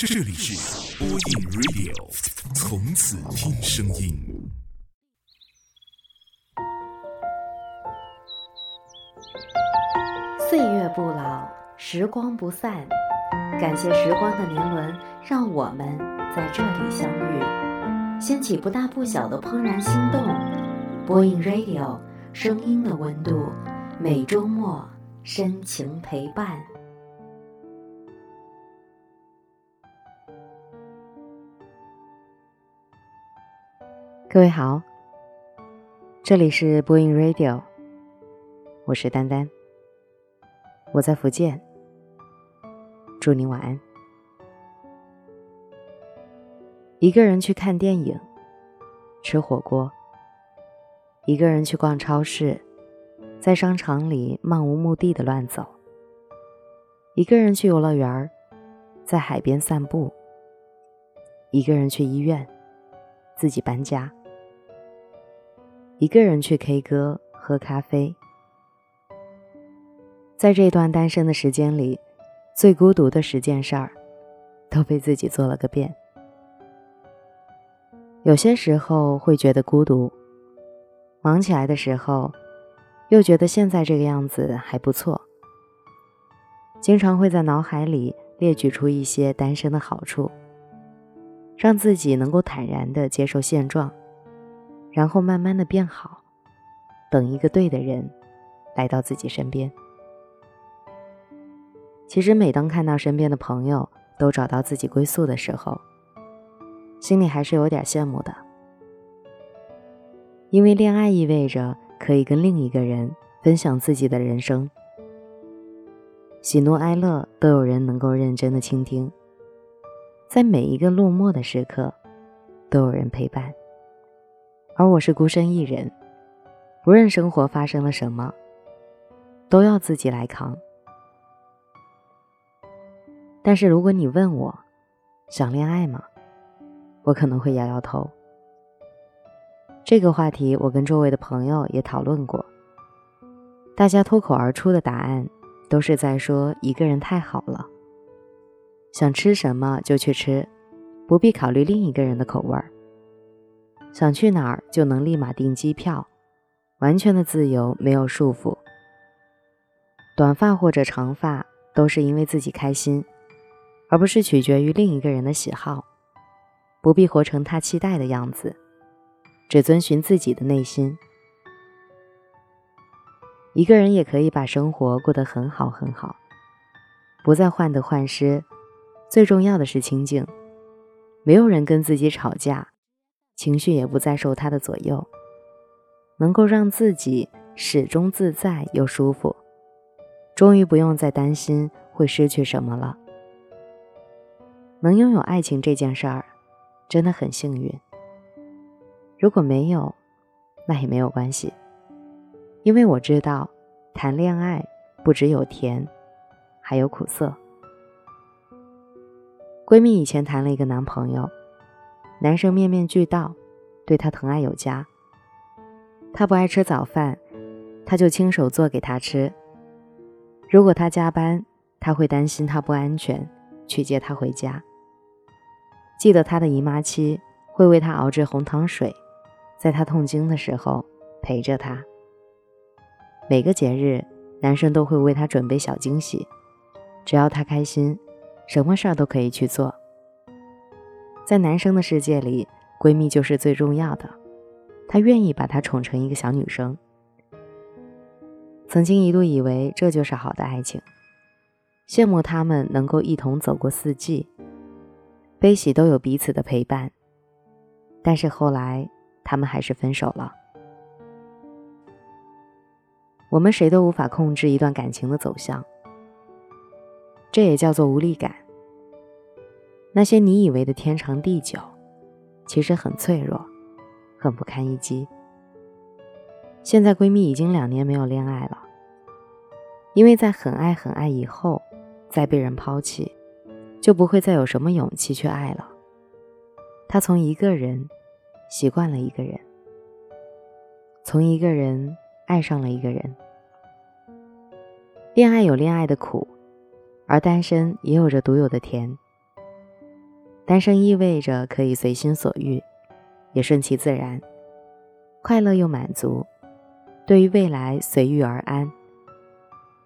这里是播音 Radio，从此听声音。岁月不老，时光不散。感谢时光的年轮，让我们在这里相遇，掀起不大不小的怦然心动。播音 Radio，声音的温度，每周末深情陪伴。各位好，这里是播音 Radio，我是丹丹，我在福建，祝您晚安。一个人去看电影、吃火锅，一个人去逛超市，在商场里漫无目的的乱走，一个人去游乐园，在海边散步，一个人去医院，自己搬家。一个人去 K 歌喝咖啡，在这段单身的时间里，最孤独的十件事儿，都被自己做了个遍。有些时候会觉得孤独，忙起来的时候，又觉得现在这个样子还不错。经常会在脑海里列举出一些单身的好处，让自己能够坦然的接受现状。然后慢慢的变好，等一个对的人来到自己身边。其实每当看到身边的朋友都找到自己归宿的时候，心里还是有点羡慕的。因为恋爱意味着可以跟另一个人分享自己的人生，喜怒哀乐都有人能够认真的倾听，在每一个落寞的时刻，都有人陪伴。而我是孤身一人，不论生活发生了什么，都要自己来扛。但是如果你问我想恋爱吗，我可能会摇摇头。这个话题我跟周围的朋友也讨论过，大家脱口而出的答案都是在说一个人太好了，想吃什么就去吃，不必考虑另一个人的口味儿。想去哪儿就能立马订机票，完全的自由，没有束缚。短发或者长发都是因为自己开心，而不是取决于另一个人的喜好。不必活成他期待的样子，只遵循自己的内心。一个人也可以把生活过得很好很好，不再患得患失。最重要的是清静，没有人跟自己吵架。情绪也不再受他的左右，能够让自己始终自在又舒服，终于不用再担心会失去什么了。能拥有爱情这件事儿，真的很幸运。如果没有，那也没有关系，因为我知道，谈恋爱不只有甜，还有苦涩。闺蜜以前谈了一个男朋友。男生面面俱到，对她疼爱有加。她不爱吃早饭，他就亲手做给她吃。如果他加班，他会担心她不安全，去接她回家。记得她的姨妈期，会为她熬制红糖水，在她痛经的时候陪着她。每个节日，男生都会为她准备小惊喜，只要她开心，什么事儿都可以去做。在男生的世界里，闺蜜就是最重要的。他愿意把她宠成一个小女生。曾经一度以为这就是好的爱情，羡慕他们能够一同走过四季，悲喜都有彼此的陪伴。但是后来，他们还是分手了。我们谁都无法控制一段感情的走向，这也叫做无力感。那些你以为的天长地久，其实很脆弱，很不堪一击。现在闺蜜已经两年没有恋爱了，因为在很爱很爱以后，再被人抛弃，就不会再有什么勇气去爱了。她从一个人习惯了一个人，从一个人爱上了一个人。恋爱有恋爱的苦，而单身也有着独有的甜。单身意味着可以随心所欲，也顺其自然，快乐又满足。对于未来随遇而安，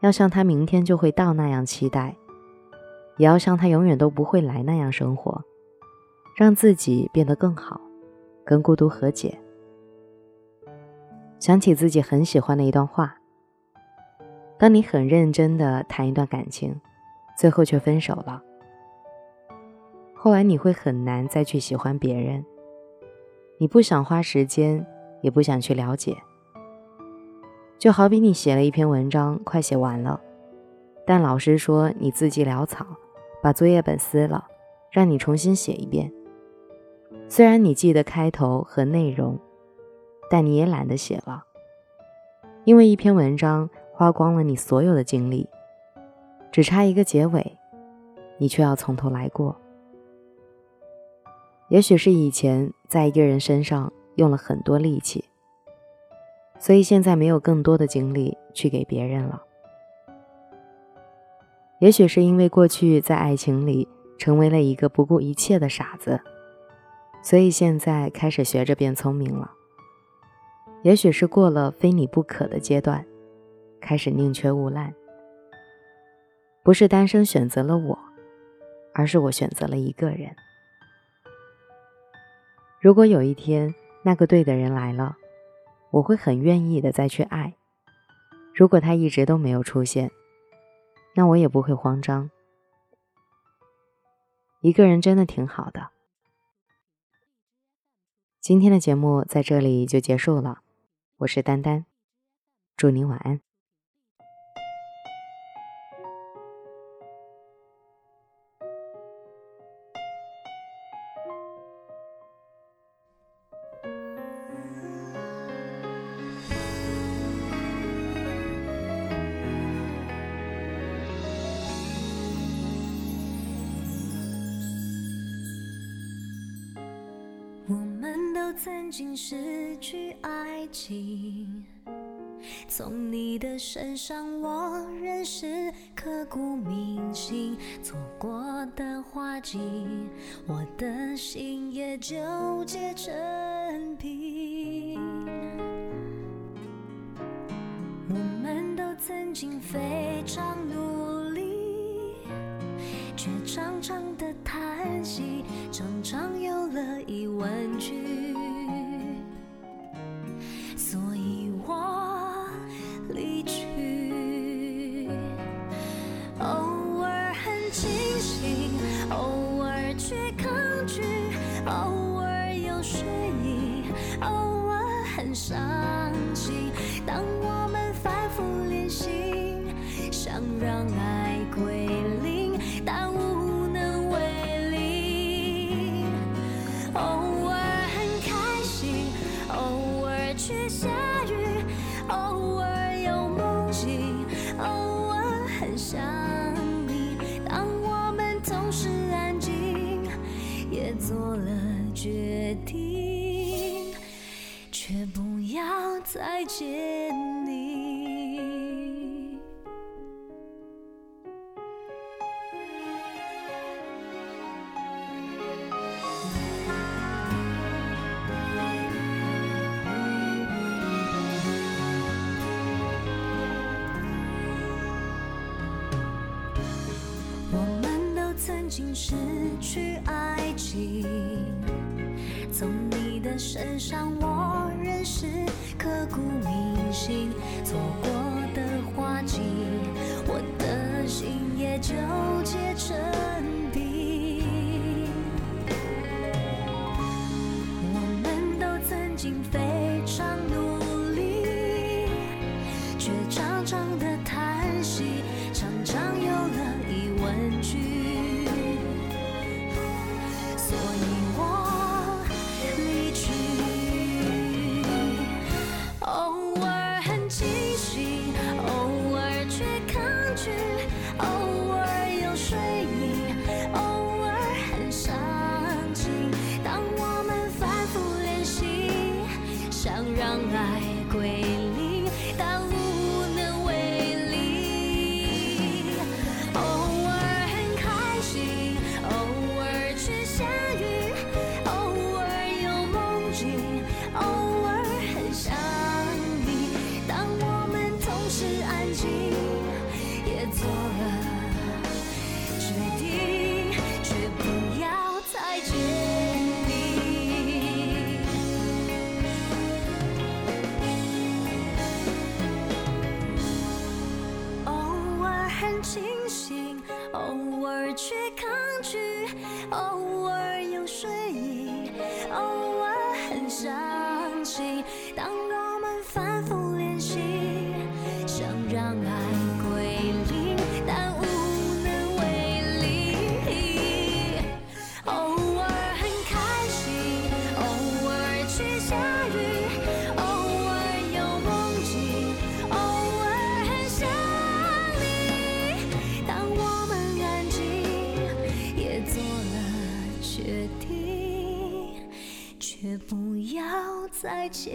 要像他明天就会到那样期待，也要像他永远都不会来那样生活，让自己变得更好，跟孤独和解。想起自己很喜欢的一段话：当你很认真的谈一段感情，最后却分手了，后来你会很难再去喜欢别人，你不想花时间，也不想去了解。就好比你写了一篇文章，快写完了，但老师说你字迹潦草，把作业本撕了，让你重新写一遍。虽然你记得开头和内容，但你也懒得写了，因为一篇文章花光了你所有的精力，只差一个结尾，你却要从头来过。也许是以前在一个人身上用了很多力气。所以现在没有更多的精力去给别人了。也许是因为过去在爱情里成为了一个不顾一切的傻子，所以现在开始学着变聪明了。也许是过了非你不可的阶段，开始宁缺毋滥。不是单身选择了我，而是我选择了一个人。如果有一天那个对的人来了。我会很愿意的再去爱，如果他一直都没有出现，那我也不会慌张。一个人真的挺好的。今天的节目在这里就结束了，我是丹丹，祝您晚安。曾经失去爱情，从你的身上我认识刻骨铭心，错过的花季，我的心也纠结成冰。我们都曾经非常努力，却常常的叹息，常常有了疑问句。偶尔去抗拒，偶尔又睡意，偶尔很伤心，当我们反复练习，想让爱归零，但无能为力。偶尔很开心，偶尔却下雨，偶尔有梦境，偶尔很想再见你。我们都曾经失去爱情，从的身上我认识。刻骨铭心，错过的花季，我的心也纠结成冰。静也做了再见